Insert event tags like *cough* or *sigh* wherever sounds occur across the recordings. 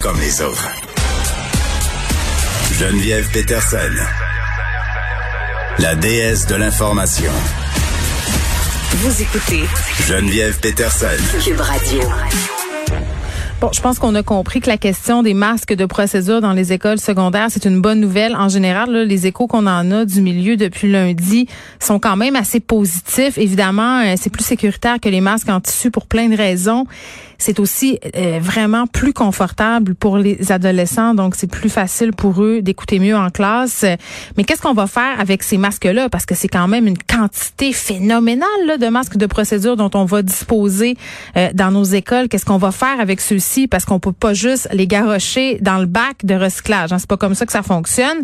comme les autres. Geneviève Peterson, la déesse de l'information. Vous écoutez Geneviève Peterson. Cube Radio. Bon, je pense qu'on a compris que la question des masques de procédure dans les écoles secondaires, c'est une bonne nouvelle. En général, là, les échos qu'on en a du milieu depuis lundi sont quand même assez positifs. Évidemment, euh, c'est plus sécuritaire que les masques en tissu pour plein de raisons c'est aussi euh, vraiment plus confortable pour les adolescents, donc c'est plus facile pour eux d'écouter mieux en classe. Mais qu'est-ce qu'on va faire avec ces masques-là? Parce que c'est quand même une quantité phénoménale là, de masques de procédure dont on va disposer euh, dans nos écoles. Qu'est-ce qu'on va faire avec ceux-ci? Parce qu'on peut pas juste les garrocher dans le bac de recyclage. Hein. C'est pas comme ça que ça fonctionne.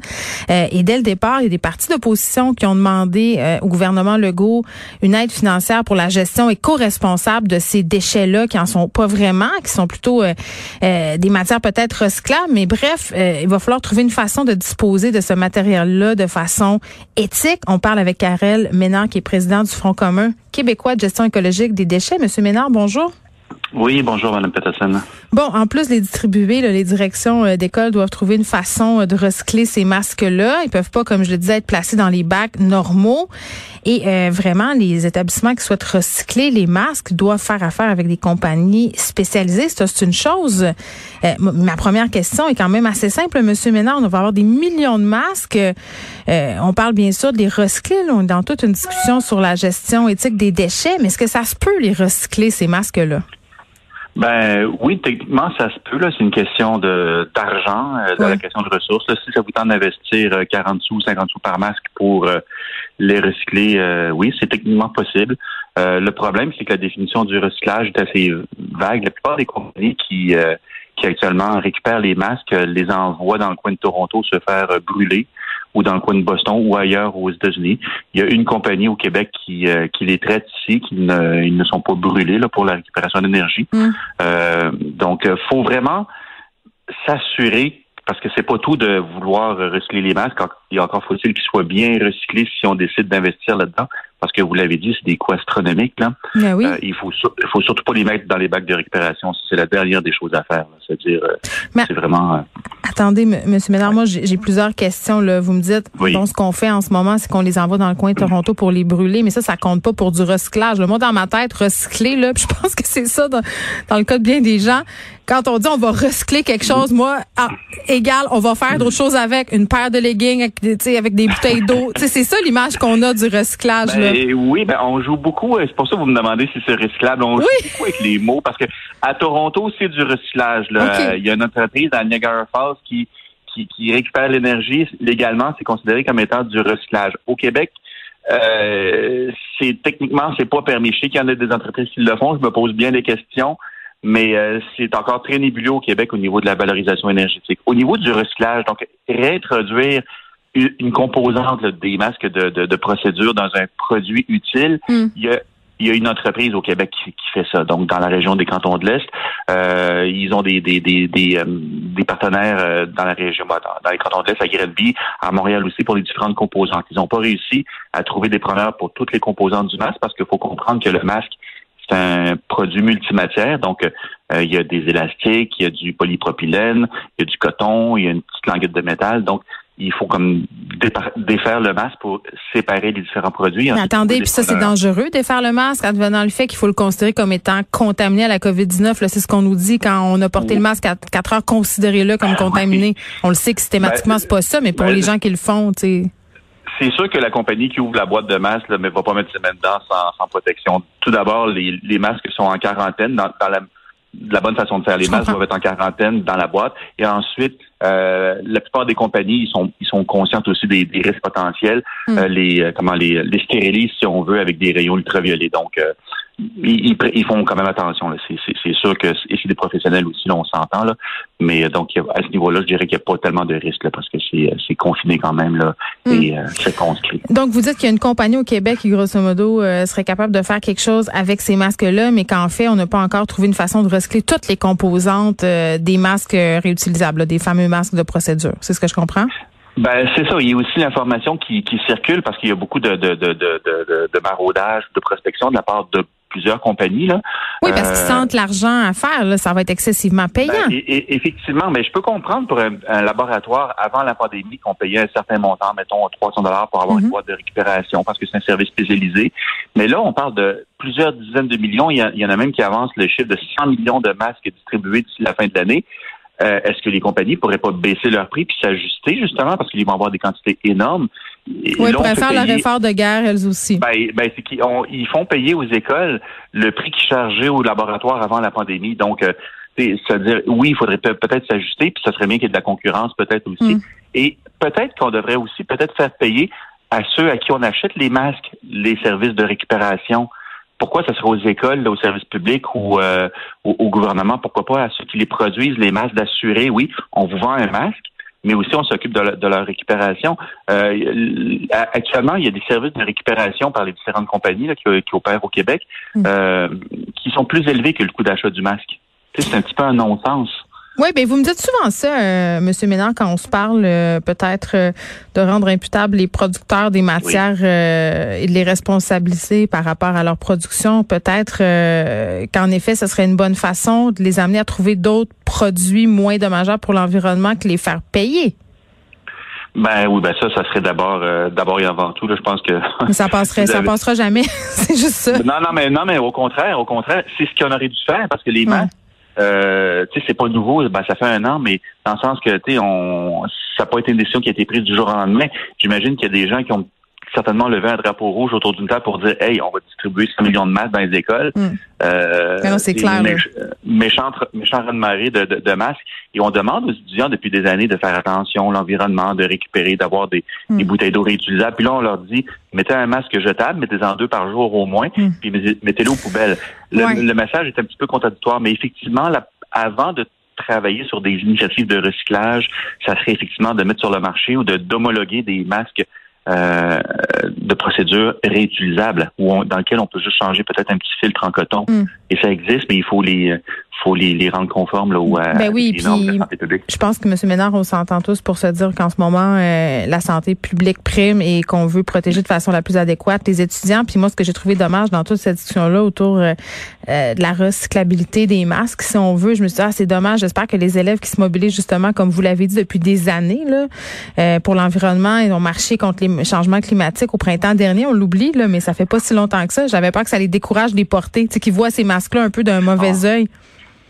Euh, et dès le départ, il y a des partis d'opposition qui ont demandé au gouvernement Legault une aide financière pour la gestion éco-responsable de ces déchets-là qui en sont pas vraiment, qui sont plutôt euh, euh, des matières peut-être recyclables. Mais bref, euh, il va falloir trouver une façon de disposer de ce matériel-là de façon éthique. On parle avec Karel Ménard, qui est président du Front commun québécois de gestion écologique des déchets. Monsieur Ménard, bonjour. Oui, bonjour, Mme Peterson. Bon, en plus les distribuer, les directions euh, d'école doivent trouver une façon euh, de recycler ces masques-là. Ils peuvent pas, comme je le disais, être placés dans les bacs normaux. Et euh, vraiment, les établissements qui souhaitent recycler les masques doivent faire affaire avec des compagnies spécialisées. Ça, c'est une chose. ma première question est quand même assez simple, Monsieur Ménard. On va avoir des millions de masques. on parle bien sûr de les recycler. On est dans toute une discussion sur la gestion éthique des déchets. Mais est-ce que ça se peut les recycler, ces masques-là? Ben oui, techniquement, ça se peut. C'est une question de d'argent, euh, de la question de ressources. Si ça vous tente d'investir 40 euh, sous, 50 sous par masque pour euh, les recycler, oui, c'est techniquement possible. le problème, c'est que la définition du recyclage est assez vague. La plupart des compagnies qui qui actuellement récupèrent les masques, les envoient dans le coin de Toronto se faire brûler ou dans le coin de Boston ou ailleurs aux États-Unis. Il y a une compagnie au Québec qui, euh, qui les traite ici, qui ne, ils ne sont pas brûlés là, pour la récupération d'énergie. Mm. Euh, donc, il euh, faut vraiment s'assurer parce que c'est pas tout de vouloir recycler les masques. Il encore faut-il qu'ils soient bien recyclés si on décide d'investir là-dedans parce que vous l'avez dit, c'est des coûts astronomiques. Là. Ben oui. Euh, il faut il faut surtout pas les mettre dans les bacs de récupération. C'est la dernière des choses à faire. C'est-à-dire, euh, c'est vraiment. Euh, attendez, M. Ménard, moi j'ai plusieurs questions. Là. Vous me dites, bon, ce qu'on fait en ce moment, c'est qu'on les envoie dans le coin de Toronto pour les brûler, mais ça, ça compte pas pour du recyclage. Le moi, dans ma tête, recycler, là, *laughs* je pense que c'est ça dans, dans le cas de bien des gens quand on dit on va recycler quelque chose, moi, ah, égal, on va faire d'autres choses avec une paire de leggings avec, avec des bouteilles d'eau. *laughs* c'est ça l'image qu'on a du recyclage. Ben, oui, ben on joue beaucoup. Euh, c'est pour ça que vous me demandez si c'est recyclable. On joue beaucoup avec les mots parce que à Toronto, c'est du recyclage. Là. Il y a une entreprise à Niagara Falls qui qui, récupère l'énergie légalement. C'est considéré comme étant du recyclage. Au Québec, euh, c'est techniquement c'est pas permis. Je sais qu'il y en a des entreprises qui le font. Je me pose bien des questions mais euh, c'est encore très nébuleux au Québec au niveau de la valorisation énergétique. Au niveau du recyclage, donc réintroduire une composante des masques de, de, procédure dans un produit utile, hmm. il y a il y a une entreprise au Québec qui, fait ça. Donc, dans la région des cantons de l'Est, euh, ils ont des des des des, euh, partenaires dans la région, bah, dans, les cantons de l'Est, à Grenby, à Montréal aussi pour les différentes composantes. Ils n'ont pas réussi à trouver des preneurs pour toutes les composantes du masque parce qu'il faut comprendre que le masque c'est un produit multimatière, donc euh, il y a des élastiques, il y a du polypropylène, il y a du coton, il y a une petite languette de métal. Donc, il faut comme défaire le masque pour séparer les différents produits. Mais attendez, puis ça, c'est dangereux, défaire le masque, en devenant le fait qu'il faut le considérer comme étant contaminé à la COVID-19. C'est ce qu'on nous dit quand on a porté le masque à 4 heures, considérez-le comme contaminé. On le sait que systématiquement, ben, c'est pas ça, mais pour ben, les gens qui le font, tu sais c'est sûr que la compagnie qui ouvre la boîte de masques ne va pas mettre ses mains dedans sans, protection. Tout d'abord, les, masques sont en quarantaine dans, la, bonne façon de faire. Les masques doivent être en quarantaine dans la boîte. Et ensuite, euh, la plupart des compagnies, ils sont, ils sont conscientes aussi des, risques potentiels. Hmm. Euh, les, euh, comment les, les stérilisent, si on veut, avec des rayons ultraviolets. Donc, ils, ils, font quand même attention. C'est sûr que et c'est des professionnels aussi, là, on s'entend. Là. Mais euh, donc à ce niveau-là, je dirais qu'il n'y a pas tellement de risques là, parce que c'est euh, confiné quand même là, hmm. et euh, c'est conscrit. Donc vous dites qu'il y a une compagnie au Québec qui, grosso modo, serait capable de faire quelque chose avec ces masques-là, mais qu'en fait, on n'a pas encore trouvé une façon de recycler toutes les composantes des masques réutilisables, des fameux masques de procédure. C'est ce que je comprends? Ben c'est ça. Il y a aussi l'information qui, qui circule parce qu'il y a beaucoup de, de, de, de maraudage, de prospection de la part de plusieurs compagnies. Là. Oui, parce qu'ils sentent l'argent à faire. Là, ça va être excessivement payant. Ben, et, effectivement, mais je peux comprendre pour un, laboratoire avant la pandémie qu'on payait un certain montant, mettons 300 dollars pour avoir une mhm. boîte de récupération parce que c'est un service spécialisé. Mais là, on parle de plusieurs dizaines de millions. Il y, en a même qui avancent le chiffre de 100 millions de masques distribués d'ici la fin de l'année. Euh, est-ce que les compagnies pourraient pas baisser leur prix puis s'ajuster justement parce qu'ils vont avoir des quantités énormes? Oui, ils pourraient faire leur effort de guerre elles aussi. Ben, ben c'est qu'ils ils font payer aux écoles le prix qu'ils chargeaient au laboratoire avant la pandémie. Donc, euh, c'est-à-dire, oui, il faudrait peut-être s'ajuster, puis ça serait bien qu'il y ait de la concurrence peut-être aussi. Mm. Et peut-être qu'on devrait aussi peut-être faire payer à ceux à qui on achète les masques, les services de récupération pourquoi ça serait aux écoles, aux services publics ou euh, au, gouvernement? Pourquoi pas à ceux qui les produisent, les masques, d'assurer, oui, on vous vend un masque, mais aussi on s'occupe de, leur récupération. Euh, actuellement, il y a des services de récupération par les différentes compagnies qui, opèrent au Québec mm. euh, qui sont plus élevés que le coût d'achat du masque. C'est un petit peu un non-sens. Oui, ben vous me dites souvent ça, euh, Monsieur Ménard, quand on se parle euh, peut-être euh, de rendre imputables les producteurs des matières euh, et de les responsabiliser par rapport à leur production. Peut-être qu'en effet, ce serait une bonne façon de les amener à trouver d'autres produits moins dommageables pour l'environnement que les faire payer. Ben oui, ben ça, ça serait d'abord, d'abord et avant tout. Là, je pense que. Mais ça *laughs* passerait, ça passera jamais. *laughs* c'est juste ça. Non, non, mais non, mais au contraire, au contraire, c'est ce qu'on aurait dû faire parce que les masques euh, tu sais, c'est pas nouveau, ben, ça fait un an, mais dans le sens que, tu sais, on, ça n'a pas été une décision qui a été prise du jour au lendemain. J'imagine qu'il y a des gens qui ont certainement levé un drapeau rouge autour d'une table pour dire Hey, on va distribuer 100 millions de masques dans les écoles. Hmm. Euh, c'est clair. méchant, méchant de de, de, masques. Et on demande aux étudiants depuis des années de faire attention, l'environnement, de récupérer, d'avoir des, hmm. des, bouteilles d'eau réutilisables. Puis là, on leur dit mettez un masque jetable, mettez-en deux par jour au moins, hmm. puis mettez-le aux poubelles. Le, message est un petit peu contradictoire, mais effectivement, avant de travailler sur des initiatives de recyclage, ça serait effectivement de mettre sur le marché ou de d'homologuer des masques euh, de procédures réutilisables ou dans lequel on peut juste changer peut-être un petit filtre en coton. Hmm. Et ça existe, mais il faut les faut les, les rendre conformes là, ou à ben oui, les normes de santé publique. Je pense que M. Ménard, on s'entend tous pour se dire qu'en ce moment, euh, la santé publique prime et qu'on veut protéger de façon la plus adéquate les étudiants. Puis moi, ce que j'ai trouvé dommage dans toute cette discussion-là autour euh, euh, de la recyclabilité des masques, si on veut, je me suis dit, ah, c'est dommage. J'espère que les élèves qui se mobilisent justement, comme vous l'avez dit depuis des années, là, pour l'environnement, ils ont marché contre les changements climatiques au printemps dernier. On l'oublie, là, mais ça fait pas si longtemps que ça. J'avais peur que ça les décourage de les porter, tu sais, qu'ils voient ces masques-là un peu d'un mauvais ah.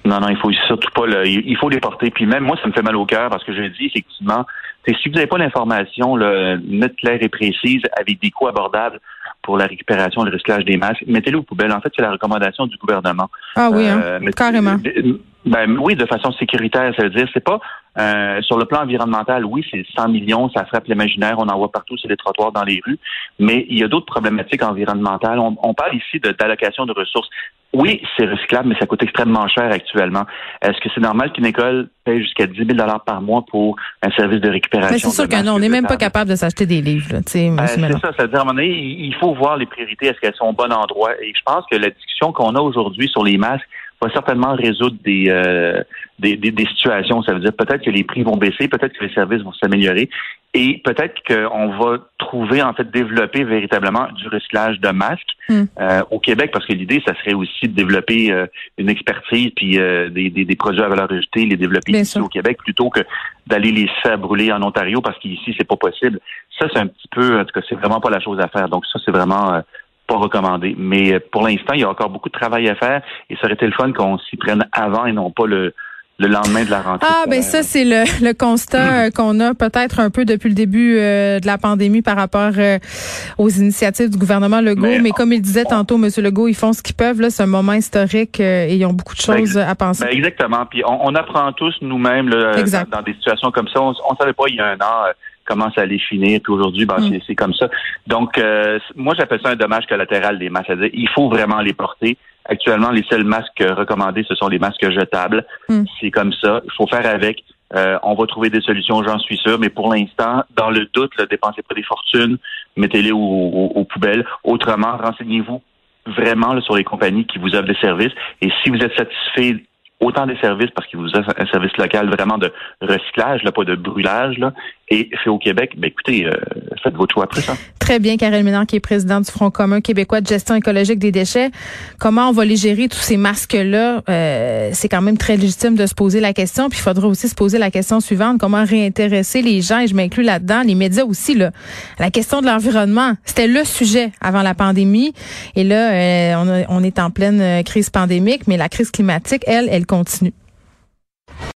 Non, non, il faut surtout pas le, il faut les porter. Puis même moi, ça me fait mal au cœur parce que je dis effectivement, si vous n'avez pas l'information nette, claire et précise avec des coûts abordables pour la récupération et le recyclage des masques, mettez-les aux poubelles. En fait, c'est la recommandation du gouvernement. Ah oui, hein? Euh, carrément. Ben oui, de façon sécuritaire, ça veut dire, c'est pas euh, sur le plan environnemental, oui, c'est 100 millions, ça frappe l'imaginaire, on en voit partout sur les trottoirs, dans les rues, mais il y a d'autres problématiques environnementales. On, on parle ici d'allocation de, ressources. Oui, c'est recyclable, mais ça coûte extrêmement cher actuellement. Est-ce que c'est normal qu'une école paye jusqu'à 10 000 par mois pour un service de récupération? Mais c'est sûr que non, on n'est même pas capable de s'acheter des livres. Ben, c'est ça, c'est-à-dire à un moment donné, il faut voir les priorités, est-ce qu'elles sont au bon endroit? Et je pense que la discussion qu'on a aujourd'hui sur les masques, va certainement résoudre euh, des, des, des, situations. Ça veut dire peut-être que les prix vont baisser, peut-être que les services vont s'améliorer et peut-être qu'on va trouver, en fait, développer véritablement du recyclage de masques hmm. euh, au Québec parce que l'idée, ça serait aussi de développer euh, une expertise puis des, des, produits à valeur ajoutée, les développer ici au Québec plutôt que d'aller les faire brûler en Ontario parce qu'ici, c'est pas possible. Ça, c'est un petit peu, en tout cas, c'est vraiment pas la chose à faire. Donc ça, c'est vraiment pas recommandé. Mais euh, pour l'instant, il y a encore beaucoup de travail à faire et ça aurait été le fun qu'on s'y prenne avant et non pas le, le lendemain de la rentrée. Ah, ben ça, c'est le, le constat euh, qu'on a peut-être un peu depuis le début euh, de la pandémie par rapport aux initiatives du gouvernement Legault. Mais, comme il disait tantôt, M. Legault, ils font ce qu'ils peuvent. Là, c'est un moment historique et ils ont beaucoup de ben, choses à penser. Ben exactement. Puis on, apprend tous nous-mêmes dans, dans, des situations comme ça. On ne savait pas il y a un an comment ça allait finir. Puis aujourd'hui, ben, mm. c'est comme ça. Donc, euh, moi, j'appelle ça un dommage collatéral des masques. C'est-à-dire, il faut vraiment les porter. Actuellement, les seuls masques recommandés, ce sont les masques jetables. Mm. C'est comme ça. Il faut faire avec. Euh, on va trouver des solutions, j'en suis sûr, mais pour l'instant, dans le doute, là, dépensez pas des fortunes, mettez-les aux, poubelles. Autrement, renseignez-vous vraiment sur les compagnies qui vous offrent des services. Et si vous êtes satisfait autant des services parce qu'il vous offre un service local vraiment de recyclage, là, pas de brûlage, là, Et c'est au Québec, ben écoutez, euh, faites votre choix après ça. Très bien, Karel Ménard, qui est président du Front commun québécois de gestion écologique des déchets. Comment on va les gérer, tous ces masques-là? Euh, c'est quand même très légitime de se poser la question. Puis il faudra aussi se poser la question suivante, comment réintéresser les gens, et je m'inclus là-dedans, les médias aussi, là? La question de l'environnement, c'était le sujet avant la pandémie. Et là, euh, on, on est en pleine crise pandémique, mais la crise climatique, elle, elle continue.